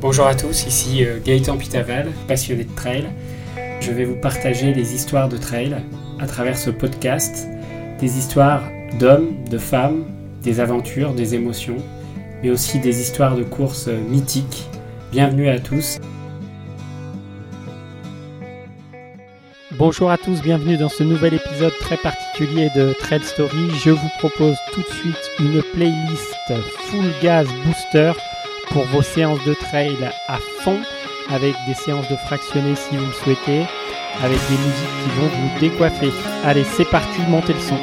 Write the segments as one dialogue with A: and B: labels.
A: Bonjour à tous, ici euh, Gaëtan Pitaval, passionné de trail. Je vais vous partager des histoires de trail à travers ce podcast, des histoires d'hommes, de femmes, des aventures, des émotions, mais aussi des histoires de courses euh, mythiques. Bienvenue à tous. Bonjour à tous, bienvenue dans ce nouvel épisode très particulier de Trail Story. Je vous propose tout de suite une playlist full gas booster pour vos séances de trail à fond, avec des séances de fractionnés si vous le souhaitez, avec des musiques qui vont vous décoiffer. Allez, c'est parti, montez le son.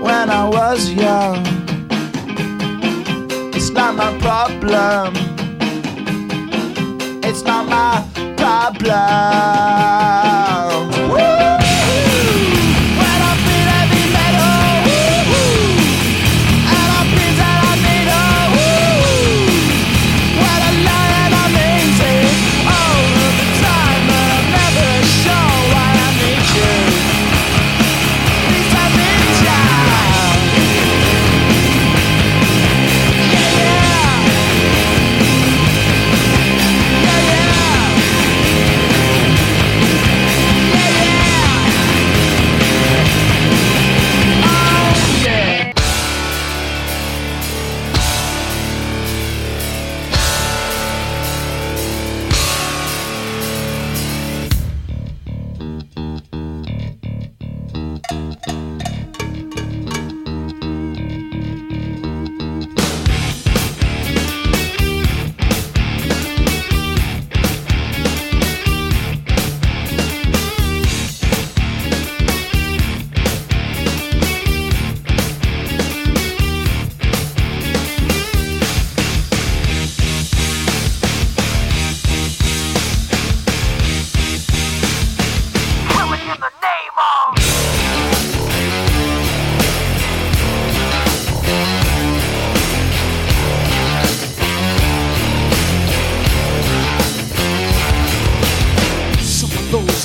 B: when I
C: was young. It's not my problem. It's not my problem.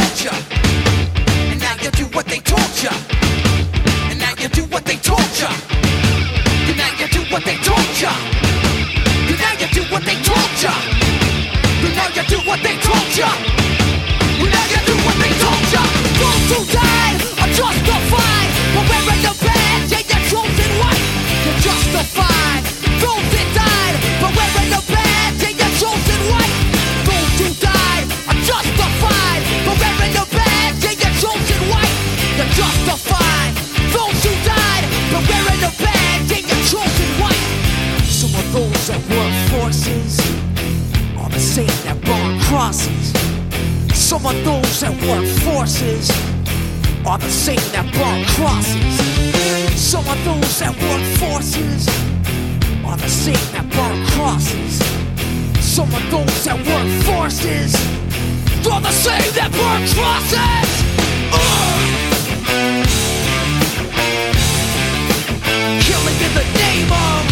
D: you. horses for the same that burn crosses. Ugh. Killing in the name of.